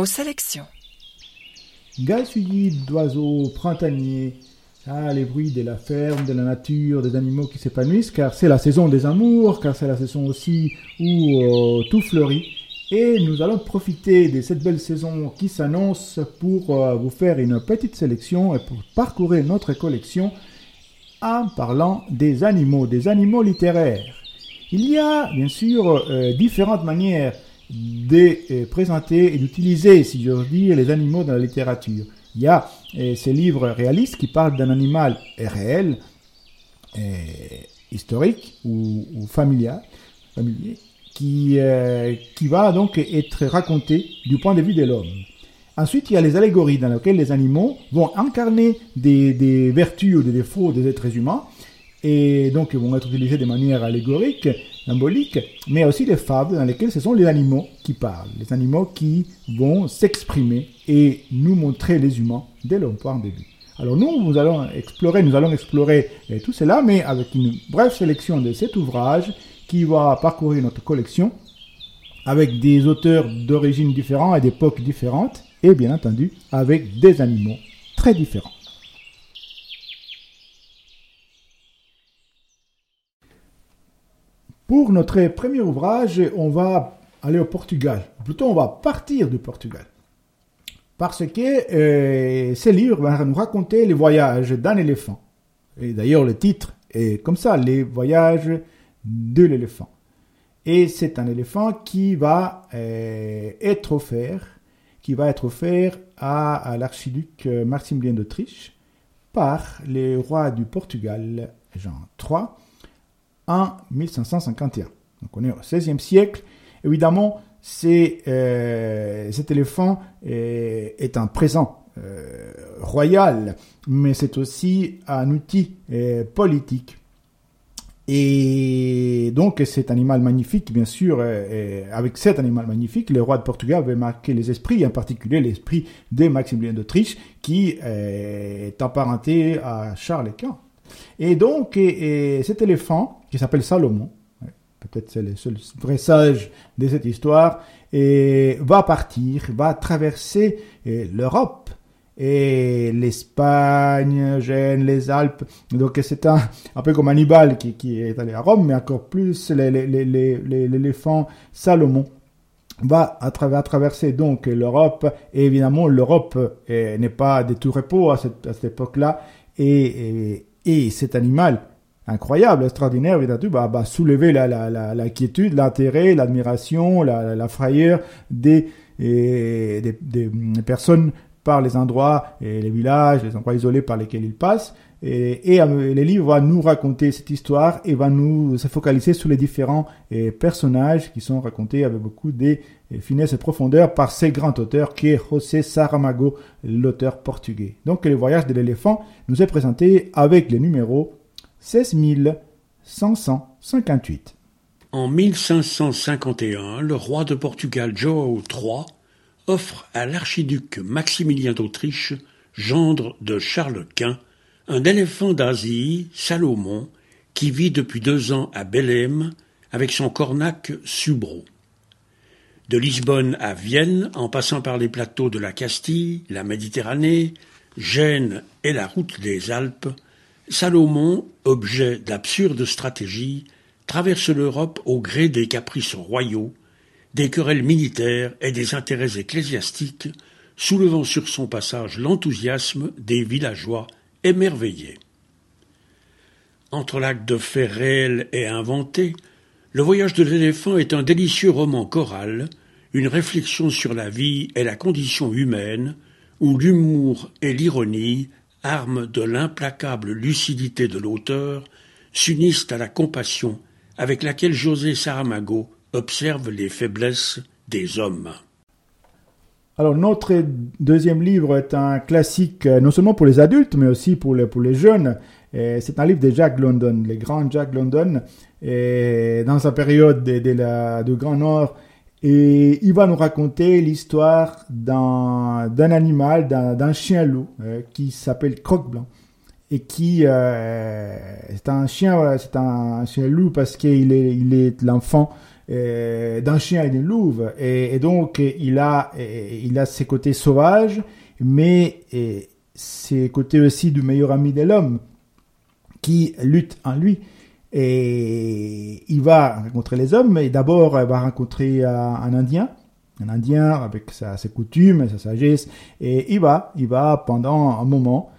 nos sélections. d'oiseaux printaniers, ah, les bruits de la ferme, de la nature, des animaux qui s'épanouissent, car c'est la saison des amours, car c'est la saison aussi où euh, tout fleurit. Et nous allons profiter de cette belle saison qui s'annonce pour euh, vous faire une petite sélection et pour parcourir notre collection en parlant des animaux, des animaux littéraires. Il y a bien sûr euh, différentes manières de présenter et d'utiliser, si j'ose dire, les animaux dans la littérature. Il y a euh, ces livres réalistes qui parlent d'un animal réel, euh, historique ou, familial, familier, qui, euh, qui va donc être raconté du point de vue de l'homme. Ensuite, il y a les allégories dans lesquelles les animaux vont incarner des, des vertus ou des défauts des êtres humains et donc vont être utilisés de manière allégorique mais aussi des fables dans lesquelles ce sont les animaux qui parlent, les animaux qui vont s'exprimer et nous montrer les humains dès leur point de vue. Alors nous, nous allons explorer, nous allons explorer euh, tout cela, mais avec une brève sélection de cet ouvrage qui va parcourir notre collection avec des auteurs d'origines différentes et d'époques différentes, et bien entendu avec des animaux très différents. Pour notre premier ouvrage, on va aller au Portugal. Plutôt, on va partir du Portugal. Parce que euh, ce livre va nous raconter les voyages d'un éléphant. Et d'ailleurs, le titre est comme ça, les voyages de l'éléphant. Et c'est un éléphant qui va euh, être offert, qui va être offert à, l'archiduc Maximilien d'Autriche par les rois du Portugal, Jean III, en 1551. Donc on est au XVIe siècle. Évidemment, euh, cet éléphant est, un présent euh, royal, mais c'est aussi un outil euh, politique. Et donc cet animal magnifique, bien sûr, avec cet animal magnifique, le roi de Portugal avait marqué les esprits, en particulier l'esprit de Maximilien d'Autriche, qui est apparenté à Charles Quint. Et donc, cet éléphant, qui s'appelle Salomon, peut-être c'est le seul vrai sage de cette histoire, va partir, va traverser l'Europe et l'Espagne, Gênes, les Alpes. Donc c'est un, un peu comme Hannibal qui, est allé à Rome, mais encore plus l'éléphant Salomon va à travers, traverser donc l'Europe et évidemment l'Europe n'est pas de tout repos à cette, époque-là et cet animal incroyable, extraordinaire, va, va soulever la, l'inquiétude, l'intérêt, l'admiration, la, frayeur des, personnes par les endroits et les villages, les endroits isolés par lesquels il passe. Et, euh, les livres vont nous raconter cette histoire et va nous se focaliser sur les différents personnages qui sont racontés avec beaucoup de finesse et profondeur par ces grands auteurs qui est José Saramago, l'auteur portugais. Donc le voyage de l'éléphant nous est présenté avec les numéros 16 558. En 1551, le roi de Portugal João III offre à l'archiduc Maximilien d'Autriche, gendre de Charles Quint, un éléphant d'Asie, Salomon, qui vit depuis deux ans à Belém avec son cornac Subro. De Lisbonne à Vienne, en passant par les plateaux de la Castille, la Méditerranée, Gênes et la route des Alpes, Salomon, objet d'absurdes stratégies, traverse l'Europe au gré des caprices royaux, des querelles militaires et des intérêts ecclésiastiques, soulevant sur son passage l'enthousiasme des villageois émerveillés. Entre l'acte de faits réels et inventés, le voyage de l'éléphant est un délicieux roman choral, une réflexion sur la vie et la condition humaine, où l'humour et l'ironie, armes de l'implacable lucidité de l'auteur, s'unissent à la compassion avec laquelle José Saramago observe les faiblesses des hommes. Alors notre deuxième livre est un classique euh, non seulement pour les adultes mais aussi pour les, pour les jeunes. C'est un livre de Jack London, le grand Jack London, dans sa période de, de du Grand Nord. Et il va nous raconter l'histoire d'un animal, d'un chien loup euh, qui s'appelle Croque Blanc. et qui euh, c'est un chien c'est un, chien loup parce qu'il est il est l'enfant d'un chien et d'une louve. Et, donc il a il a ses côtés sauvages mais ses côtés aussi du meilleur ami de l'homme qui lutte en lui. Et il va rencontrer les hommes et d'abord il va rencontrer un indien. Un indien avec sa, ses coutumes sa sagesse. Et il va il va pendant un moment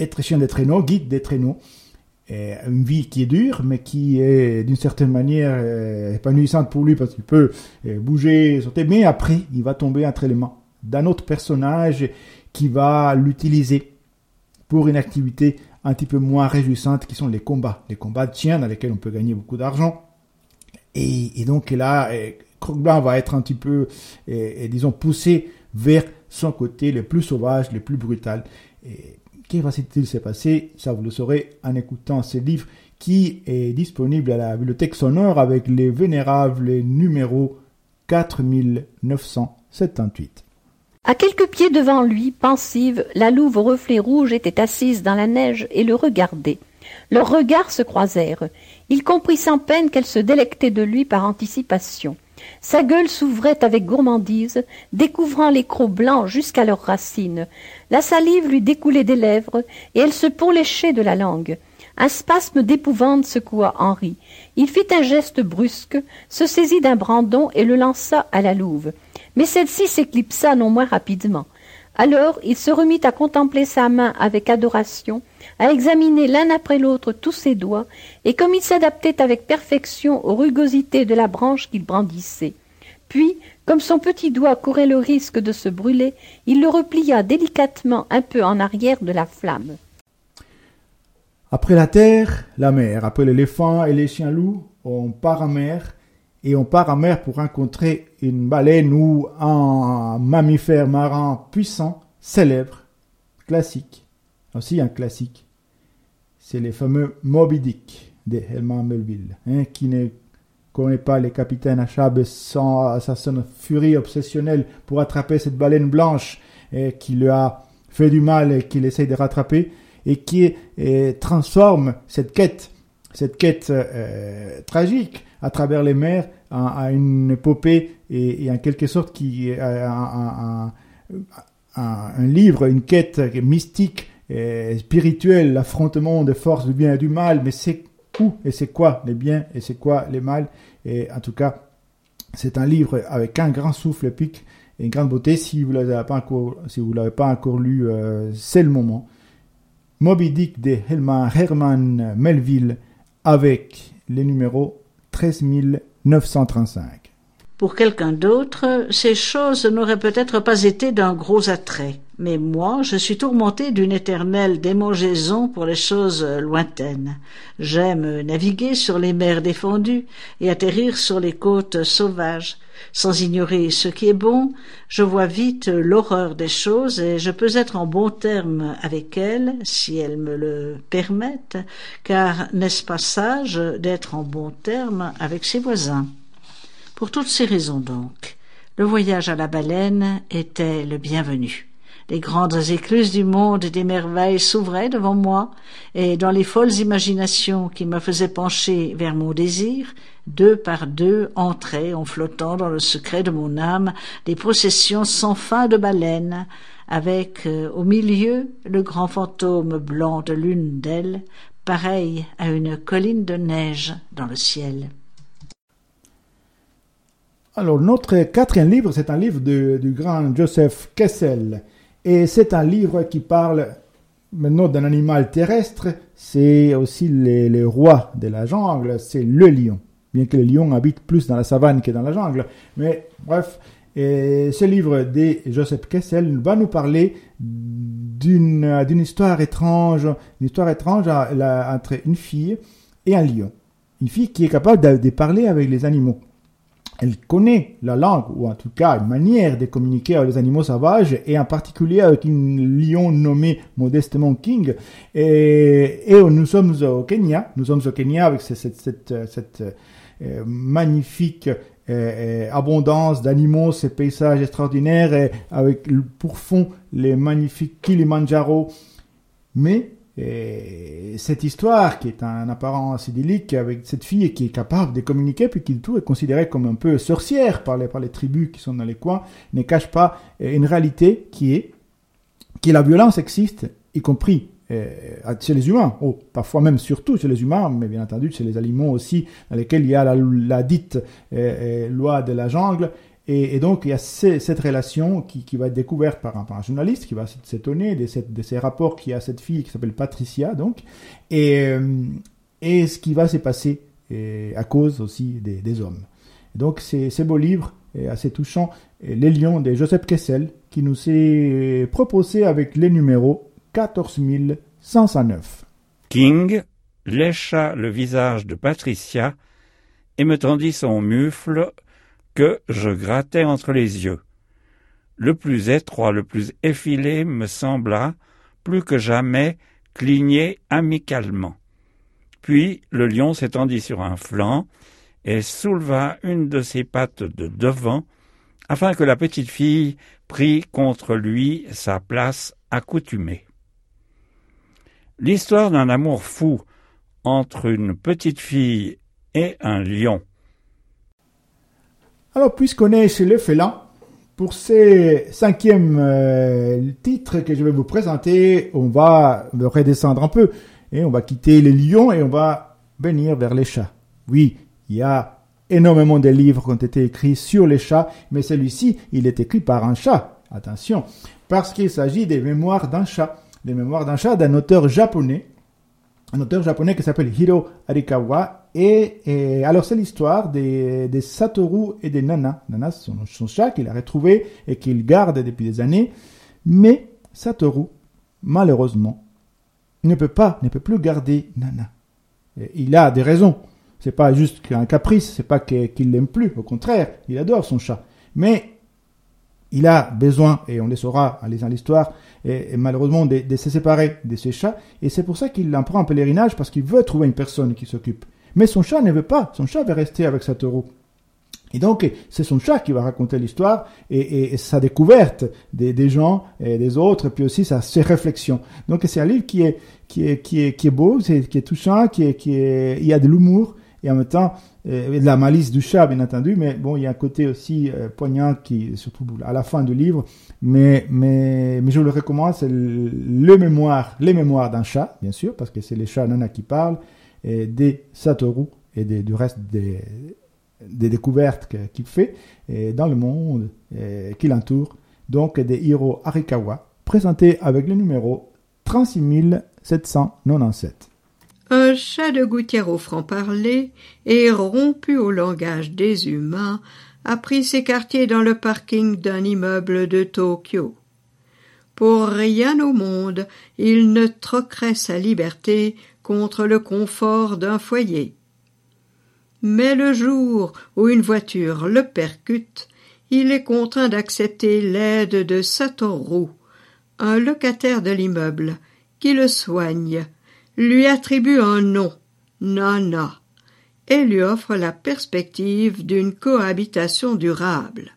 être chien des traîneaux, guide des traîneaux. Et une vie qui est dure, mais qui est d'une certaine manière euh, épanouissante pour lui parce qu'il peut euh, bouger, sauter. Mais après, il va tomber entre les mains d'un autre personnage qui va l'utiliser pour une activité un petit peu moins réjouissante qui sont les combats. Les combats de chiens dans lesquels on peut gagner beaucoup d'argent. Et, donc là, euh, Croque-Blanc va être un petit peu, disons, poussé vers son côté le plus sauvage, le plus brutal. Et Qu'est-ce va-t-il se passer? Ça, vous le saurez en écoutant ce livre qui est disponible à la bibliothèque sonore avec les vénérables numéros 4978. À quelques pieds devant lui, pensive, la louve aux reflets rouges était assise dans la neige et le regardait. Leurs regards se croisèrent. Il comprit sans peine qu'elle se délectait de lui par anticipation. Sa gueule s'ouvrait avec gourmandise, découvrant les crocs blancs jusqu'à leurs racines. La salive lui découlait des lèvres, et elle se pourléchait de la langue. Un spasme d'épouvante secoua Henri. Il fit un geste brusque, se saisit d'un brandon et le lança à la louve. Mais celle-ci s'éclipsa non moins rapidement. Alors il se remit à contempler sa main avec adoration, à examiner l'un après l'autre tous ses doigts, et comme il s'adaptait avec perfection aux rugosités de la branche qu'il brandissait. Puis, comme son petit doigt courait le risque de se brûler, il le replia délicatement un peu en arrière de la flamme. Après la terre, la mer. Après l'éléphant et les chiens-loups, on part en mer. Et on part en mer pour rencontrer une baleine ou un mammifère marin puissant, célèbre, classique. Aussi un classique. C'est les fameux Moby Dick de Helman Melville, hein, qui ne connaît pas les capitaines Achab sans sa furie obsessionnelle pour attraper cette baleine blanche et qui lui a fait du mal et qu'il essaye de rattraper et qui transforme cette quête, cette quête euh, tragique à travers les mers à, une épopée et, en quelque sorte qui un, un, livre, une quête mystique, et spirituelle, l'affrontement des forces du bien et du mal, mais c'est où et c'est quoi les biens et c'est quoi les mal? Et en tout cas c'est un livre avec un grand souffle épique et une grande beauté. Si vous l'avez pas encore si vous l'avez pas encore lu euh, c'est le moment. Moby Dick de Herman Melville avec les numéros 13935. Pour quelqu'un d'autre, ces choses n'auraient peut-être pas été d'un gros attrait. Mais moi, je suis tourmenté d'une éternelle démangeaison pour les choses lointaines. J'aime naviguer sur les mers défendues et atterrir sur les côtes sauvages. Sans ignorer ce qui est bon, je vois vite l'horreur des choses et je peux être en bon terme avec elles, si elles me le permettent, car n'est-ce pas sage d'être en bon terme avec ses voisins? Pour toutes ces raisons donc, le voyage à la baleine était le bienvenu les grandes écluses du monde des merveilles s'ouvraient devant moi, et dans les folles imaginations qui me faisaient pencher vers mon désir, deux par deux entraient en flottant dans le secret de mon âme des processions sans fin de baleines, avec euh, au milieu le grand fantôme blanc de l'une d'elles, pareil à une colline de neige dans le ciel. Alors, notre quatrième livre, c'est un livre du grand Joseph Kessel. Et c'est un livre qui parle maintenant d'un animal terrestre, c'est aussi les, rois de la jungle, c'est le lion. Bien que le lion habite plus dans la savane que dans la jungle. Mais bref, ce livre de Joseph Kessel va nous parler d'une histoire étrange, une histoire étrange entre une fille et un lion. Une fille qui est capable de parler avec les animaux elle connaît la langue, ou en tout cas une manière de communiquer avec les animaux sauvages, et en particulier avec un lion nommé modestement King. Et, nous sommes au Kenya, nous sommes au Kenya avec cette, cette, cette, euh, magnifique euh, euh, abondance d'animaux, ces paysages extraordinaires, et avec pour fond les magnifiques Kilimanjaro, Mais et cette histoire, qui est un apparence idyllique avec cette fille qui est capable de communiquer, puis qui tout est considérée comme un peu sorcière par les, par les tribus qui sont dans les coins, ne cache pas une réalité qui est que la violence existe, y compris euh, chez les humains, ou parfois même surtout chez les humains, mais bien entendu chez les animaux aussi, dans lesquels il y a la, dite euh, euh, loi de la jungle, et, donc, il y a cette relation qui, va être découverte par un, par un journaliste qui va s'étonner de, ces rapports qu'il y a cette fille qui s'appelle Patricia, donc, et, euh, et ce qui va se passer à cause aussi des, des hommes. Donc, c'est ce beau livre assez touchant, Les Lions de Joseph Kessel, qui nous est proposé avec les numéros 14109. King lécha le visage de Patricia et me tendit son mufle que je grattais entre les yeux. Le plus étroit, le plus effilé me sembla, plus que jamais, cligner amicalement. Puis le lion s'étendit sur un flanc et souleva une de ses pattes de devant, afin que la petite fille prît contre lui sa place accoutumée. L'histoire d'un amour fou entre une petite fille et un lion alors, puisqu'on est chez le félin, pour ces cinquième euh, titres que je vais vous présenter, on va redescendre un peu et on va quitter les lions et on va venir vers les chats. Oui, il y a énormément de livres qui ont été écrits sur les chats, mais celui-ci, il est écrit par un chat. Attention, parce qu'il s'agit des mémoires d'un chat, des mémoires d'un chat d'un auteur japonais, un auteur japonais qui s'appelle Hiro Arikawa et, alors, c'est l'histoire des, Satoru et des Nana. Nana, c'est son, chat qu'il a retrouvé et qu'il garde depuis des années. Mais Satoru, malheureusement, ne peut pas, ne peut plus garder Nana. il a des raisons. C'est pas juste un caprice, c'est pas qu'il l'aime plus. Au contraire, il adore son chat. Mais il a besoin, et on le saura en lisant l'histoire, et, malheureusement de, se séparer de ses chats. Et c'est pour ça qu'il en prend un pèlerinage parce qu'il veut trouver une personne qui s'occupe. Mais son chat ne veut pas. Son chat veut rester avec Satoru. Et donc, c'est son chat qui va raconter l'histoire et, sa découverte des, gens et des autres, puis aussi sa, ses réflexions. Donc, c'est un livre qui est, qui est, qui est, qui est beau, qui est touchant, qui est, qui est, il y a de l'humour et en même temps, euh, la malice du chat, bien entendu, mais bon, il y a un côté aussi euh, poignant qui, surtout à la fin du livre, mais, mais, mais je le recommande, c'est le, mémoire, les mémoires d'un chat, bien sûr, parce que c'est les chats nana qui parlent, et des Satoru et du reste des, découvertes qu'il fait dans le monde qui l'entoure. Donc des Hiro Arikawa, présenté avec le numéro 36797. Un chat de gouttière au franc-parler et rompu au langage des humains a pris ses quartiers dans le parking d'un immeuble de Tokyo. Pour rien au monde, il ne troquerait sa liberté contre le confort d'un foyer. Mais le jour où une voiture le percute, il est contraint d'accepter l'aide de Satoru, un locataire de l'immeuble, qui le soigne, lui attribue un nom, Nana, et lui offre la perspective d'une cohabitation durable.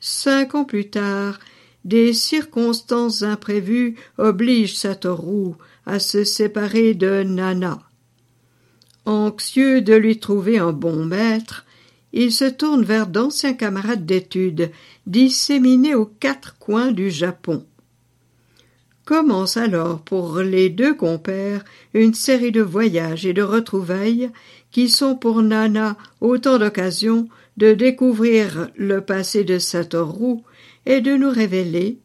Cinq ans plus tard, des circonstances imprévues obligent Satoru à se séparer de Nana. Anxieux de lui trouver un bon maître, il se tourne vers d'anciens camarades d'études disséminés aux quatre coins du Japon. Commence alors pour les deux compères une série de voyages et de retrouvailles qui sont pour Nana autant d'occasions de découvrir le passé de Satoru et de nous révéler,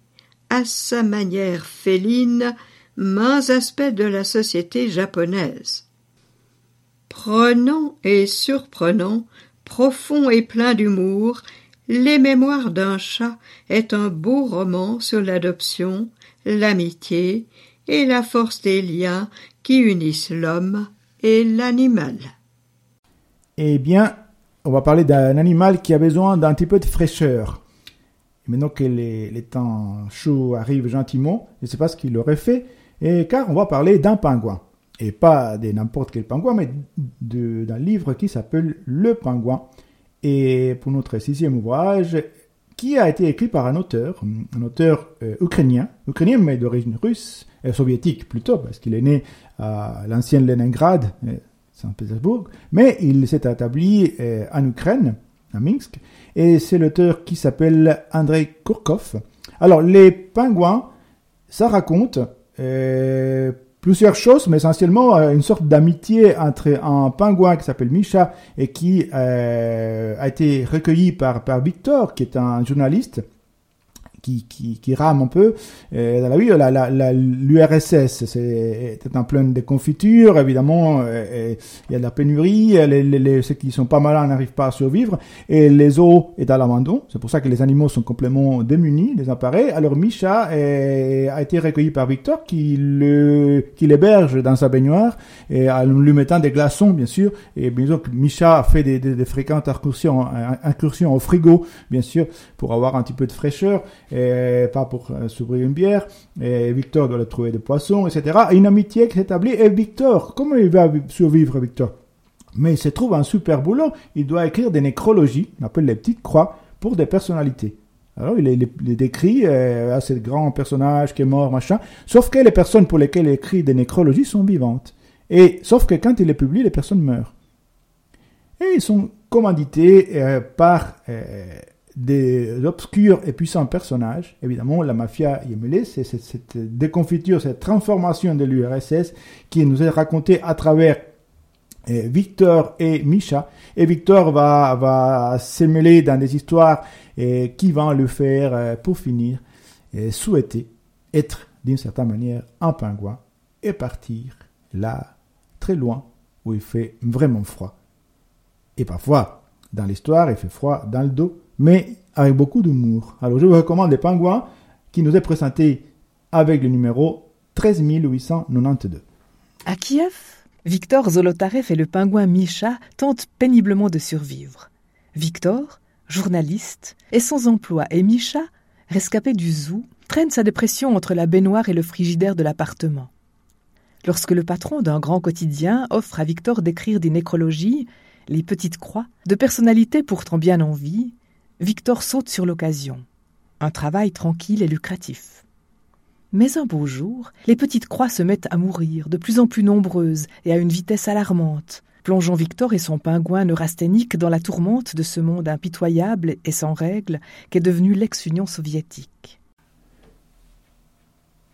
à sa manière féline, mains aspects de la société japonaise. Prenant et surprenant, profond et plein d'humour, Les Mémoires d'un chat est un beau roman sur l'adoption, l'amitié et la force des liens qui unissent l'homme et l'animal. Eh bien, on va parler d'un animal qui a besoin d'un petit peu de fraîcheur. maintenant que les, temps chauds arrivent gentiment, je ne sais pas ce qu'il aurait fait, et car on va parler d'un pingouin. Et pas de n'importe quel pingouin, mais d'un livre qui s'appelle Le pingouin. Et pour notre sixième ouvrage, qui a été écrit par un auteur, un auteur euh, ukrainien, ukrainien mais d'origine russe, et soviétique plutôt, parce qu'il est né à l'ancienne Leningrad, Saint-Pétersbourg, mais il s'est établi en Ukraine, à Minsk, et c'est l'auteur qui s'appelle Andrei Kurkov. Alors, les pingouins, ça raconte euh, plusieurs choses, mais essentiellement euh, une sorte d'amitié entre un pingouin qui s'appelle Misha et qui euh, a été recueilli par, par Victor, qui est un journaliste qui, qui, qui rame un peu euh, dans la vie. La, la, L'URSS, c'est en pleine déconfiture, évidemment, euh, il y a de la pénurie, les, les, ceux qui sont pas malins n'arrivent pas à survivre, et les eaux est à l'abandon. C'est pour ça que les animaux sont complètement démunis, désemparés. Alors Misha est, a été recueilli par Victor, qui le qui l'héberge dans sa baignoire, et en lui mettant des glaçons, bien sûr. Et bien sûr, Misha a fait des, des, fréquentes incursions, incursions au frigo, bien sûr, pour avoir un petit peu de fraîcheur et pas pour euh, s'ouvrir une bière, et Victor doit le trouver des poissons, etc. une amitié qui s'établit, et Victor, comment il va survivre, Victor? Mais il se trouve un super boulot, il doit écrire des nécrologies, on appelle les petites croix, pour des personnalités. Alors, il les, décrit euh, à ce grand personnage qui est mort, machin. Sauf que les personnes pour lesquelles il écrit des nécrologies sont vivantes. Et sauf que quand il les publie, les personnes meurent. Et ils sont commandités euh, par des obscurs et puissants personnages. Évidemment, la mafia y est mêlée. C'est cette, déconfiture, cette transformation de l'URSS qui nous est racontée à travers eh, Victor et Misha. Et Victor va, va mêler dans des histoires eh, qui vont le faire, eh, pour finir, souhaiter être d'une certaine manière un pingouin et partir là, très loin, où il fait vraiment froid. Et parfois, dans l'histoire, il fait froid dans le dos mais avec beaucoup d'humour. Alors je vous recommande Les Pingouins, qui nous est présenté avec le numéro 13892. À Kiev, Victor Zolotarev et le pingouin Misha tentent péniblement de survivre. Victor, journaliste, est sans emploi et Misha, rescapé du zoo, traîne sa dépression entre la baignoire et le frigidaire de l'appartement. Lorsque le patron d'un grand quotidien offre à Victor d'écrire des nécrologies, les petites croix, de personnalités pourtant bien en vie, Victor saute sur l'occasion. Un travail tranquille et lucratif. Mais un beau jour, les petites croix se mettent à mourir, de plus en plus nombreuses et à une vitesse alarmante, plongeant Victor et son pingouin neurasthénique dans la tourmente de ce monde impitoyable et sans règles qu'est devenu l'ex-Union soviétique.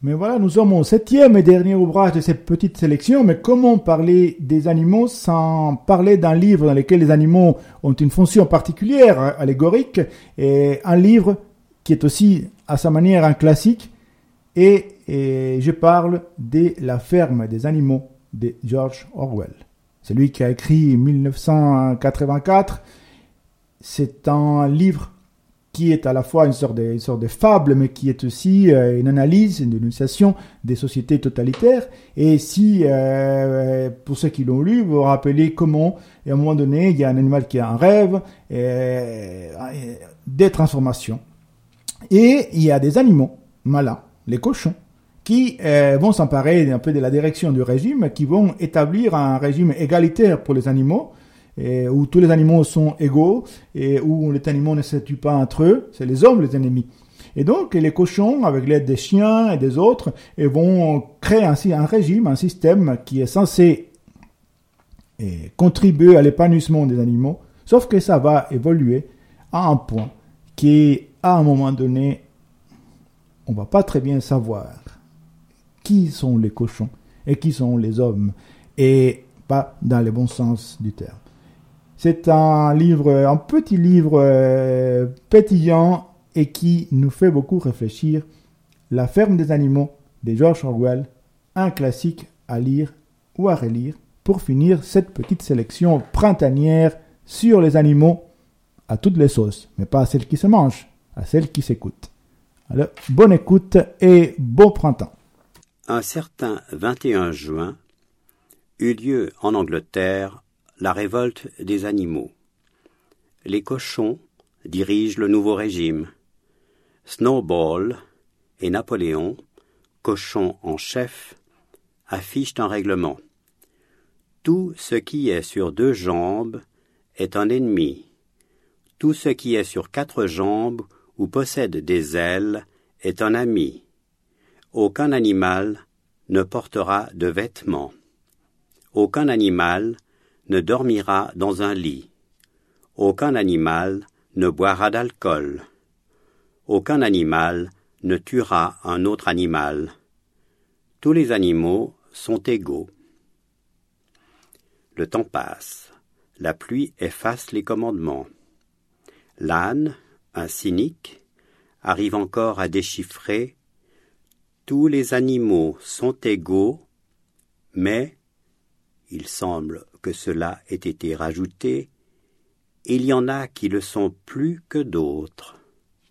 Mais voilà, nous sommes au septième et dernier ouvrage de cette petite sélection, mais comment parler des animaux sans parler d'un livre dans lequel les animaux ont une fonction particulière, hein, allégorique, et un livre qui est aussi à sa manière un classique, et, je parle de La ferme des animaux de George Orwell. C'est lui qui a écrit 1984. C'est un livre qui est à la fois une sorte de, une sorte de fable, mais qui est aussi euh, une analyse, une dénonciation des sociétés totalitaires. Et si, euh, pour ceux qui l'ont lu, vous vous rappelez comment, à un moment donné, il y a un animal qui a un rêve, et, des transformations. Et il y a des animaux malins, les cochons, qui euh, vont s'emparer un peu de la direction du régime, qui vont établir un régime égalitaire pour les animaux, où tous les animaux sont égaux et où les animaux ne se tuent pas entre eux, c'est les hommes les ennemis. Et donc les cochons, avec l'aide des chiens et des autres, vont créer ainsi un régime, un système qui est censé contribuer à l'épanouissement des animaux, sauf que ça va évoluer à un point qui, à un moment donné, on va pas très bien savoir qui sont les cochons et qui sont les hommes, et pas dans le bon sens du terme. C'est un livre, un petit livre euh, pétillant et qui nous fait beaucoup réfléchir. La ferme des animaux de George Orwell, un classique à lire ou à relire pour finir cette petite sélection printanière sur les animaux à toutes les sauces, mais pas à celles qui se mangent, à celles qui s'écoutent. Bonne écoute et bon printemps. Un certain 21 juin eut lieu en Angleterre la révolte des animaux. Les cochons dirigent le nouveau régime. Snowball et Napoléon, cochons en chef, affichent un règlement. Tout ce qui est sur deux jambes est un ennemi. Tout ce qui est sur quatre jambes ou possède des ailes est un ami. Aucun animal ne portera de vêtements. Aucun animal ne dormira dans un lit. Aucun animal ne boira d'alcool. Aucun animal ne tuera un autre animal. Tous les animaux sont égaux. Le temps passe. La pluie efface les commandements. L'âne, un cynique, arrive encore à déchiffrer tous les animaux sont égaux, mais il semble que cela ait été rajouté, il y en a qui le sont plus que d'autres.